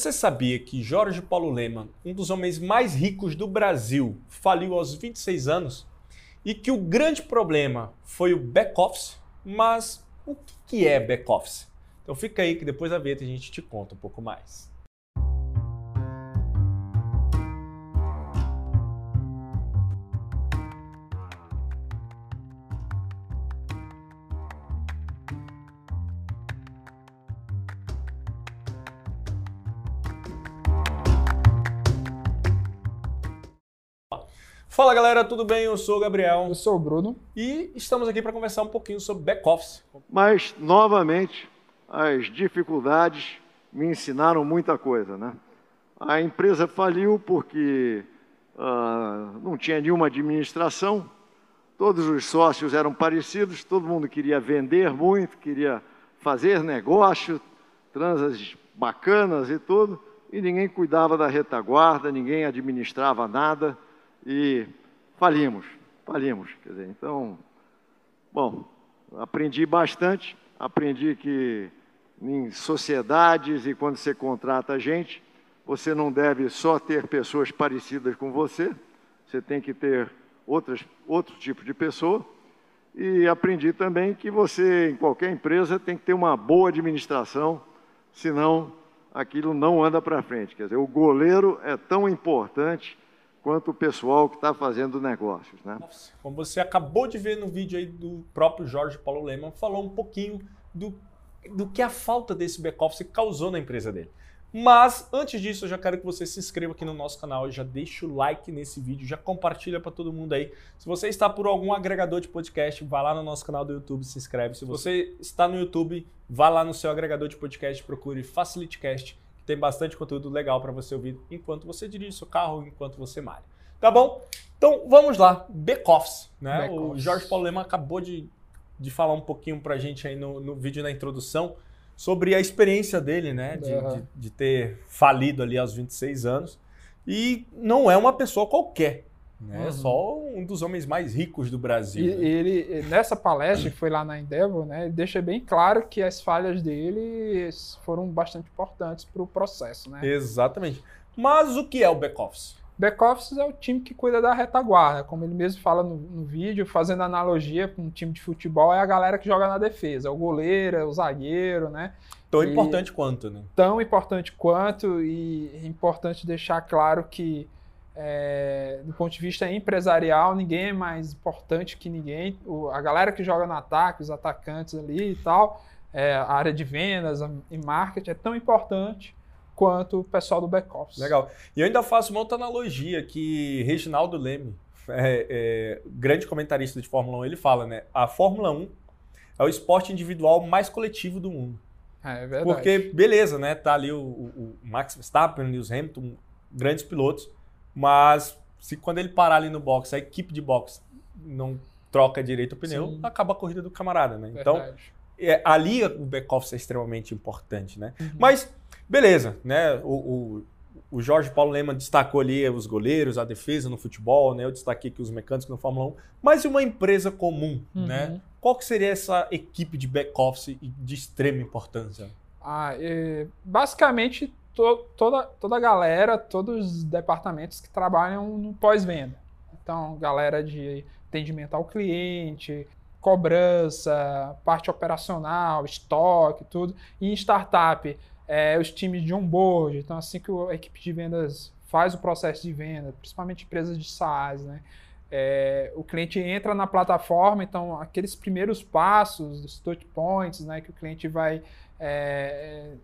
Você sabia que Jorge Paulo Leman, um dos homens mais ricos do Brasil, faliu aos 26 anos? E que o grande problema foi o back-office? Mas o que é back-office? Então fica aí que depois da vinheta a gente te conta um pouco mais. Fala galera, tudo bem? Eu sou o Gabriel. Eu sou o Bruno. E estamos aqui para conversar um pouquinho sobre back-office. Mas, novamente, as dificuldades me ensinaram muita coisa. Né? A empresa faliu porque uh, não tinha nenhuma administração, todos os sócios eram parecidos, todo mundo queria vender muito, queria fazer negócio, transas bacanas e tudo, e ninguém cuidava da retaguarda, ninguém administrava nada e falimos, falimos. Quer dizer, então, bom, aprendi bastante, aprendi que em sociedades e quando você contrata gente, você não deve só ter pessoas parecidas com você, você tem que ter outras, outro tipo de pessoa. E aprendi também que você, em qualquer empresa, tem que ter uma boa administração, senão aquilo não anda para frente. Quer dizer, o goleiro é tão importante quanto o pessoal que está fazendo negócios. Né? Como você acabou de ver no vídeo aí do próprio Jorge Paulo Leman, falou um pouquinho do, do que a falta desse back-office causou na empresa dele. Mas antes disso, eu já quero que você se inscreva aqui no nosso canal já deixe o like nesse vídeo, já compartilha para todo mundo aí. Se você está por algum agregador de podcast, vá lá no nosso canal do YouTube, se inscreve. Se você está no YouTube, vá lá no seu agregador de podcast, procure FacilityCast tem bastante conteúdo legal para você ouvir enquanto você dirige seu carro, enquanto você malha. Tá bom? Então vamos lá, back-office. Né? Back o Jorge Paulo Lema acabou de, de falar um pouquinho para a gente aí no, no vídeo na introdução sobre a experiência dele, né? De, uhum. de, de, ter falido ali aos 26 anos. E não é uma pessoa qualquer. Né? Uhum. Só um dos homens mais ricos do Brasil. E, né? ele, nessa palestra que foi lá na Endeavor, né, ele deixa bem claro que as falhas dele foram bastante importantes para o processo. Né? Exatamente. Mas o que é o back-office? Back-office é o time que cuida da retaguarda, como ele mesmo fala no, no vídeo, fazendo analogia com um time de futebol, é a galera que joga na defesa, é o goleiro, é o zagueiro, né? Tão e, importante quanto, né? Tão importante quanto, e é importante deixar claro que é, do ponto de vista empresarial, ninguém é mais importante que ninguém. O, a galera que joga no ataque, os atacantes ali e tal, é, a área de vendas e marketing é tão importante quanto o pessoal do back-office. Legal. E eu ainda faço uma outra analogia que Reginaldo Leme, é, é, grande comentarista de Fórmula 1, ele fala, né? A Fórmula 1 é o esporte individual mais coletivo do mundo. É, é verdade. Porque, beleza, né? Tá ali o, o, o Max Verstappen, o Lewis Hamilton, grandes pilotos. Mas se quando ele parar ali no box, a equipe de box não troca direito o pneu, Sim. acaba a corrida do camarada, né? Então, é, ali o back-office é extremamente importante, né? Uhum. Mas, beleza, né? O, o, o, Jorge Paulo Lema destacou ali os goleiros, a defesa no futebol, né? Eu destaquei aqui os mecânicos no Fórmula 1. Mas e uma empresa comum, uhum. né? Qual que seria essa equipe de back-office de extrema importância? Ah, é, basicamente to, toda, toda a galera, todos os departamentos que trabalham no pós-venda. Então, galera de atendimento ao cliente, cobrança, parte operacional, estoque, tudo. E em startup, é, os times de onboard. Então, assim que a equipe de vendas faz o processo de venda, principalmente empresas de SaaS, né? É, o cliente entra na plataforma, então aqueles primeiros passos, os touch points, né, que o cliente vai é,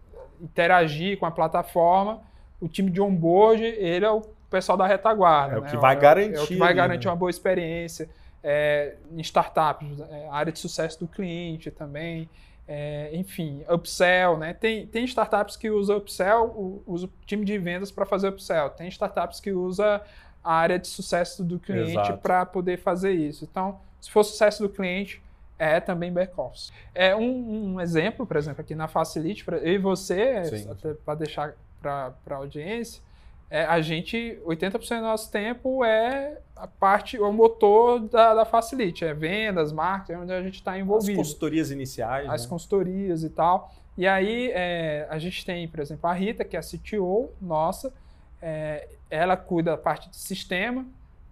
interagir com a plataforma, o time de onboard, ele é o pessoal da retaguarda. É o né? que vai garantir. É o que vai garantir né? uma boa experiência. É, em startups, é, área de sucesso do cliente também. É, enfim, upsell, né? Tem, tem startups que usam upsell, usa o time de vendas para fazer upsell. Tem startups que usa a área de sucesso do cliente para poder fazer isso. Então, se for sucesso do cliente, é também back-office. É um, um, exemplo, por exemplo, aqui na Facility, pra, eu e você, para deixar para a audiência, é, a gente, 80% do nosso tempo é a parte, o motor da, da Facilite, é vendas, marketing, onde a gente está envolvido. As consultorias iniciais. As né? consultorias e tal. E aí é, a gente tem, por exemplo, a Rita, que é a CTO nossa, é, ela cuida da parte de sistema,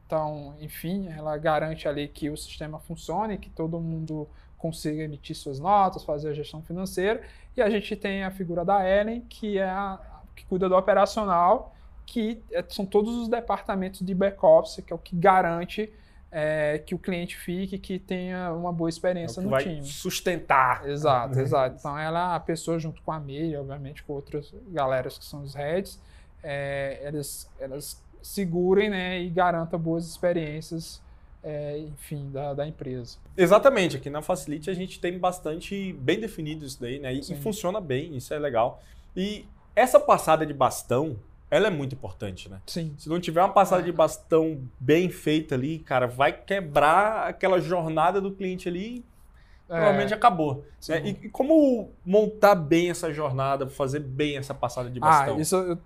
então, enfim, ela garante ali que o sistema funcione, que todo mundo consiga emitir suas notas, fazer a gestão financeira. E a gente tem a figura da Ellen, que é a que cuida do operacional que é, são todos os departamentos de back-office, que é o que garante é, que o cliente fique, que tenha uma boa experiência é no vai time. Sustentar. Exato, exato. Então ela é a pessoa junto com a Meire, obviamente com outras galeras que são os heads, é, elas, elas segurem né, e garantam boas experiências, é, enfim, da, da, empresa. Exatamente. Aqui na Facilite a gente tem bastante bem definido isso daí, né? E, e funciona bem, isso é legal. E essa passada de bastão, ela é muito importante, né? Sim. Se não tiver uma passada de bastão bem feita ali, cara, vai quebrar aquela jornada do cliente ali é. provavelmente acabou. É, e, e, como montar bem essa jornada, fazer bem essa passada de bastão? Ah, isso eu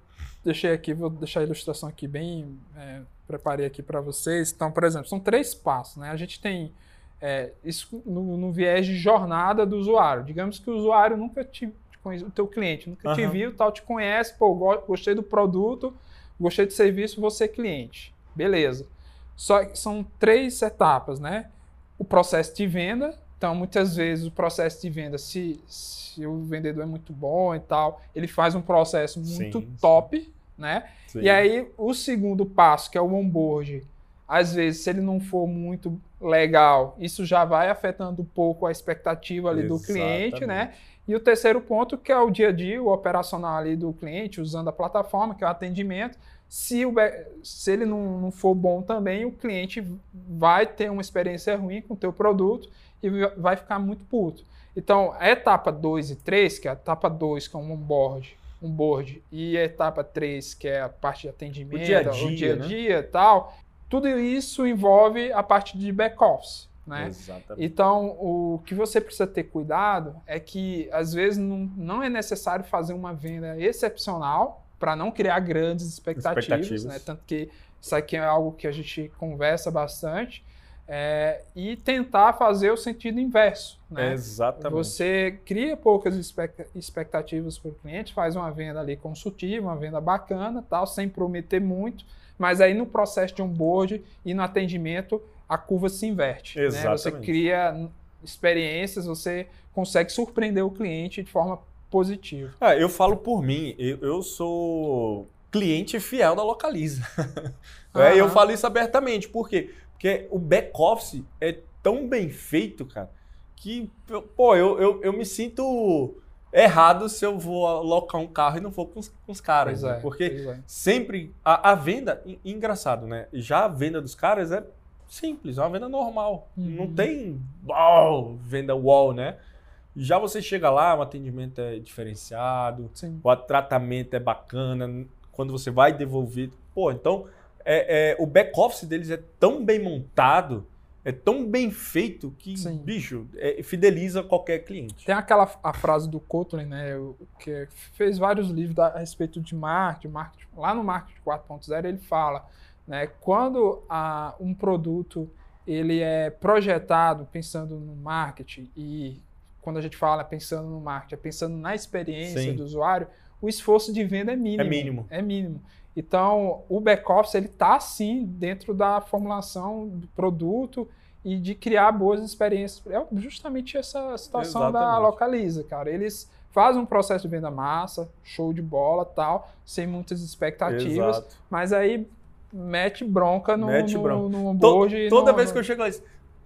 deixei aqui, vou deixar a ilustração aqui bem, é, preparei aqui para vocês. Então, por exemplo, são três passos, né? A gente tem é, isso no, no, viés de jornada do usuário. Digamos que o usuário nunca te o teu cliente nunca uhum. te viu, tal, te conhece, pô, gostei do produto, gostei do serviço, você é cliente. Beleza. Só que são três etapas, né? O processo de venda. Então, muitas vezes o processo de venda, se, se o vendedor é muito bom e tal, ele faz um processo muito sim, top, sim. né? Sim. E aí, o segundo passo, que é o onboard, às vezes, se ele não for muito legal, isso já vai afetando um pouco a expectativa ali Exatamente. do cliente, né? E o terceiro ponto, que é o dia a dia, o operacional ali do cliente, usando a plataforma, que é o atendimento. Se, o, se ele não, não for bom também, o cliente vai ter uma experiência ruim com o teu produto e vai ficar muito puto. Então, a etapa 2 e 3, que é a etapa 2, que é um onboard, um board, e a etapa 3, que é a parte de atendimento, o dia a dia, dia, -a -dia né? tal, tudo isso envolve a parte de back-office. Né? Então, o que você precisa ter cuidado é que, às vezes, não, não é necessário fazer uma venda excepcional para não criar grandes expectativas, expectativas. Né? Tanto que isso aqui é algo que a gente conversa bastante. É, e tentar fazer o sentido inverso. Né? Exatamente. Você cria poucas expectativas para o cliente, faz uma venda ali consultiva, uma venda bacana, tal, sem prometer muito, mas aí no processo de onboard e no atendimento a curva se inverte. Né? Você cria experiências, você consegue surpreender o cliente de forma positiva. Ah, eu falo por mim, eu, eu sou cliente fiel da Localiza. Uhum. é, eu falo isso abertamente, por quê? Porque o back-office é tão bem feito, cara, que, pô, eu, eu, eu me sinto errado se eu vou alocar um carro e não for com os, com os caras. Né? É, porque é. sempre a, a, venda, engraçado, né? Já a venda dos caras é simples, é uma venda normal. Uhum. Não tem uau, venda wall, né? Já você chega lá, o atendimento é diferenciado, Sim. o tratamento é bacana, quando você vai devolver. Pô, então é, é o back-office deles é tão bem montado, é tão bem feito que, Sim. bicho, é, fideliza qualquer cliente. Tem aquela a frase do Kotlin, né, que fez vários livros a respeito de marketing, marketing lá no Marketing 4.0 ele fala né? Quando a, um produto ele é projetado pensando no marketing e quando a gente fala pensando no marketing, é pensando na experiência Sim. do usuário, o esforço de venda é mínimo. É mínimo. É mínimo. Então, o back-office ele está sim dentro da formulação do produto e de criar boas experiências. É justamente essa situação Exatamente. da Localiza, cara. Eles fazem um processo de venda massa, show de bola, tal, sem muitas expectativas, Exato. mas aí mete bronca no, mete bronca. no, no onboard. toda no, vez que eu chego lá,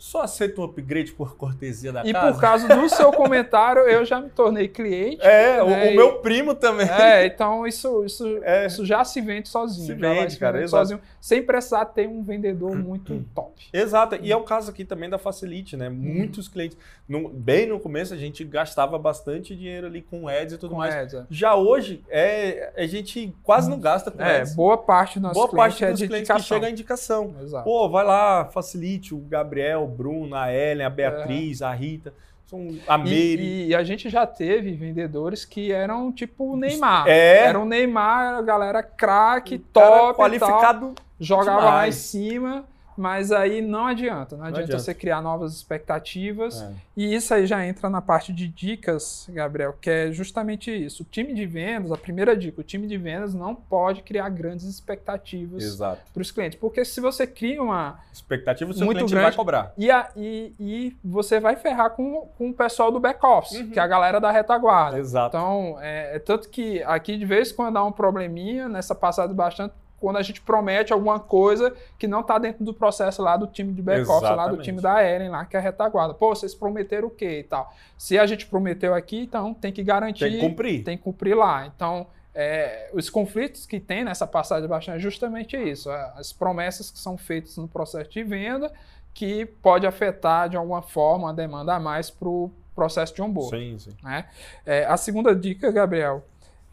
só aceito um upgrade por cortesia da e casa. E por causa do seu comentário, eu já me tornei cliente. É, né? o, o, meu primo também. É, então isso, isso, é. isso já se vende sozinho. Se vende, cara, vende sozinho, sem precisar ter um vendedor muito top. Exato, e é o caso aqui também da Facilite, né? Muitos clientes, no, bem no começo a gente gastava bastante dinheiro ali com ads e tudo com mais. Ads, é. Já hoje, é, a gente quase não gasta com é, ads. boa parte dos boa parte dos é clientes que chega a indicação. Exato. Pô, vai lá, Facilite, o Gabriel, Bruno, a Ellen, a Beatriz, é. a Rita. São a Meire. E, e a gente já teve vendedores que eram tipo o Neymar. É. Era o Neymar, a galera craque, top, e tal, qualificado. jogava lá em demais. cima, mas aí não adianta. Não adianta, adianta. você criar novas expectativas. É. E isso aí já entra na parte de dicas, Gabriel, que é justamente isso. O time de vendas, a primeira dica, o time de vendas não pode criar grandes expectativas para os clientes. Porque se você cria uma. Expectativa o seu Muito cliente grande. vai cobrar. E, a- e, e você vai ferrar com, com o pessoal do back-office, Uhum. que é a galera da retaguarda. Exato. Então, é, é tanto que aqui de vez em quando dá um probleminha, nessa passada bastante, quando a gente promete alguma coisa que não está dentro do processo lá do time de back-office, lá do time da Eren, lá, que é a retaguarda. Pô, vocês prometeram o quê e tal? Se a gente prometeu aqui, então tem que garantir, Tem que cumprir. tem que cumprir lá. Então, é, os conflitos que tem nessa passagem bastante é justamente isso. é, As promessas que são feitas no processo de venda que pode afetar de alguma forma a demanda a mais para o processo de onboard. Sim, sim. né? É, a segunda dica, Gabriel,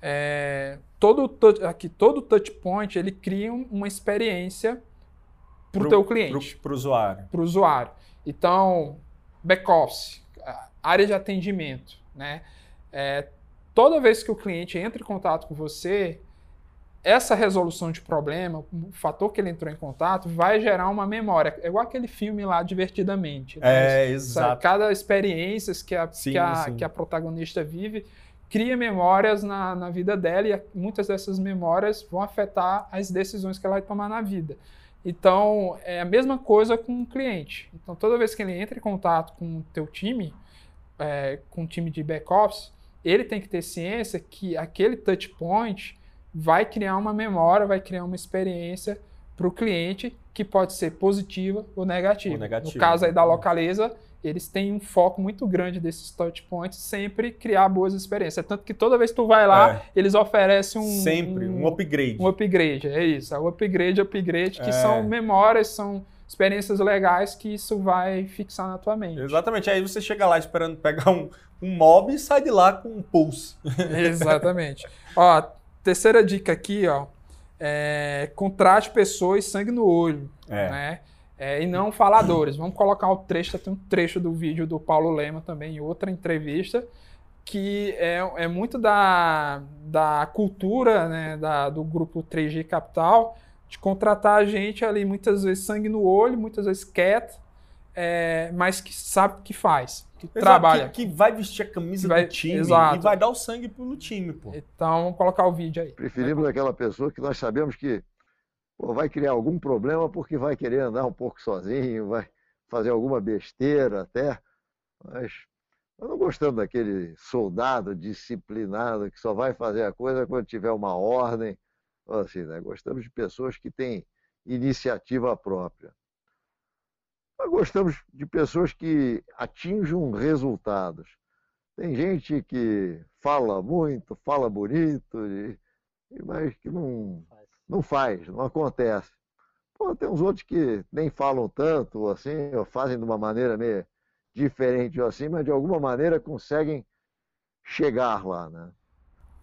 é todo aqui todo touch point ele cria um- uma experiência para o teu cliente, Pro, pro usuário. para o usuário. Então, back-office, área de atendimento, né? É, toda vez que o cliente entra em contato com você, essa resolução de problema, o fator que ele entrou em contato, vai gerar uma memória. É igual aquele filme lá, Divertidamente. né? É, exato. Cada experiência que a, Sim, que, a, que a protagonista vive cria memórias na, na vida dela e muitas dessas memórias vão afetar as decisões que ela vai tomar na vida. Então, é a mesma coisa com o cliente. Então, toda vez que ele entra em contato com o teu time, é, com o time de back-office, ele tem que ter ciência que aquele touch point vai criar uma memória, vai criar uma experiência para o cliente que pode ser positiva ou negativa. Ou negativa. No caso aí da Localiza, eles têm um foco muito grande desses touch points, sempre criar boas experiências. Tanto que toda vez que tu vai lá, É. eles oferecem um Sempre um upgrade. um upgrade, é isso. É o upgrade, upgrade, que É. são memórias, são experiências legais que isso vai fixar na tua mente. Exatamente. Aí você chega lá esperando pegar um, um mob e sai de lá com um pulse. Exatamente. ó, terceira dica aqui, ó, é contrate pessoas sangue no olho, É. né? É, e não faladores. Vamos colocar o trecho, tem um trecho do vídeo do Paulo Lema também, em outra entrevista, que é, é muito da, da cultura né, da, do grupo 3G Capital, de contratar a gente ali, muitas vezes sangue no olho, muitas vezes quieto, é, mas que sabe o que faz, que Exato, trabalha. Que, que vai vestir a camisa Vai- do time exato. e vai dar o sangue pro time, pô. Então, vamos colocar o vídeo aí. Preferimos aquela pessoa que nós sabemos que pô, vai criar algum problema porque vai querer andar um pouco sozinho, vai fazer alguma besteira até. Mas nós não gostamos daquele soldado disciplinado que só vai fazer a coisa quando tiver uma ordem. Assim, né? Gostamos de pessoas que têm iniciativa própria. Nós gostamos de pessoas que atinjam resultados. Tem gente que fala muito, fala bonito, e- mas que não, não faz, não acontece. Pô, tem uns outros que nem falam tanto, assim, ou fazem de uma maneira meio diferente, ou assim, mas de alguma maneira conseguem chegar lá, né?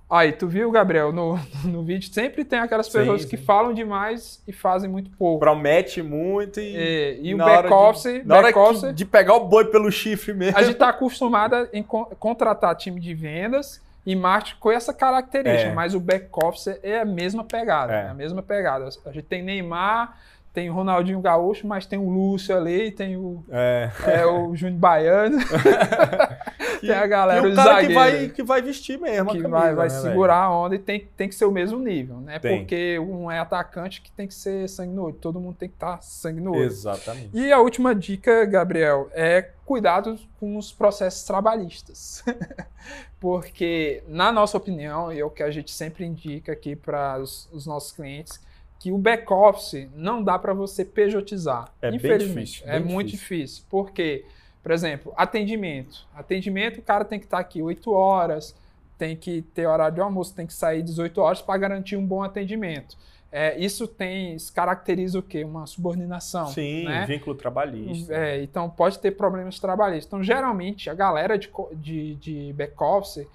Aí, tu viu, Gabriel, no, no vídeo sempre tem aquelas Sim, pessoas sim. que falam demais e fazem muito pouco. Promete muito e. E, e o na hora back-office, de- Na hora back-office, que- de pegar o boi pelo chifre mesmo. a gente tá acostumado em con- contratar time de vendas e marketing com essa característica, É. mas o back-office é a mesma pegada, É. é a mesma pegada. A gente tem Neymar, tem o Ronaldinho Gaúcho, mas tem o Lúcio ali, tem o, É. é, o Júnior Baiano, tem a galera, e o cara que vai, que vai vestir mesmo. que camisa, vai, vai né, velho? segurar a onda e tem, tem que ser o mesmo nível, né? Tem. Porque um é atacante que tem que ser sangue no olho. Todo mundo tem que estar sangue no olho. Exatamente. E a última dica, Gabriel, é cuidado com os processos trabalhistas. Porque, na nossa opinião, e é o que a gente sempre indica aqui para os, os nossos clientes, que o back-office não dá para você pejotizar. É infelizmente. difícil, é bem muito difícil. difícil. Por quê? Por exemplo, atendimento. Atendimento, o cara tem que estar aqui 8 horas, tem que ter horário de almoço, tem que sair 18 horas para garantir um bom atendimento. É, isso tem, isso caracteriza o quê? Uma subordinação. Sim, né? vínculo trabalhista. É, então pode ter problemas trabalhistas. Então, geralmente, a galera de, de, de back-office,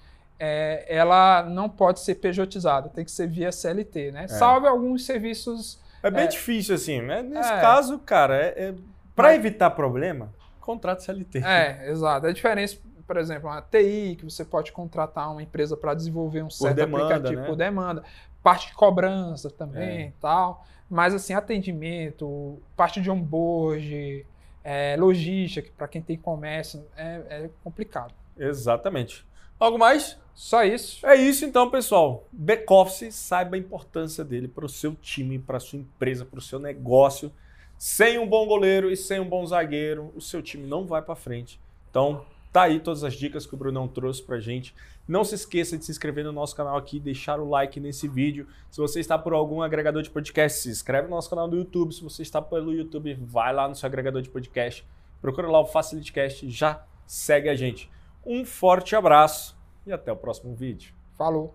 é, ela não pode ser pejotizada, tem que ser via CLT, né? Salve alguns serviços. É bem É. difícil, assim. né? Nesse É. caso, cara, é, é... para evitar problema, contrato CLT. É, exato. A diferença, por exemplo, uma TI, que você pode contratar uma empresa para desenvolver um certo demanda, aplicativo né? por demanda, parte de cobrança também É. tal. Mas assim, atendimento, parte de onboard, é, logística, para quem tem comércio, é, é complicado. Exatamente. Algo mais? Só isso. É isso então, pessoal. Back-office, saiba a importância dele para o seu time, para a sua empresa, para o seu negócio. Sem um bom goleiro e sem um bom zagueiro, o seu time não vai para frente. Então, tá aí todas as dicas que o Brunão trouxe pra gente. Não se esqueça de se inscrever no nosso canal aqui, deixar o like nesse vídeo. Se você está por algum agregador de podcast, se inscreve no nosso canal do YouTube. Se você está pelo YouTube, vai lá no seu agregador de podcast. Procura lá o FacilityCast, já segue a gente. Um forte abraço e até o próximo vídeo. Falou.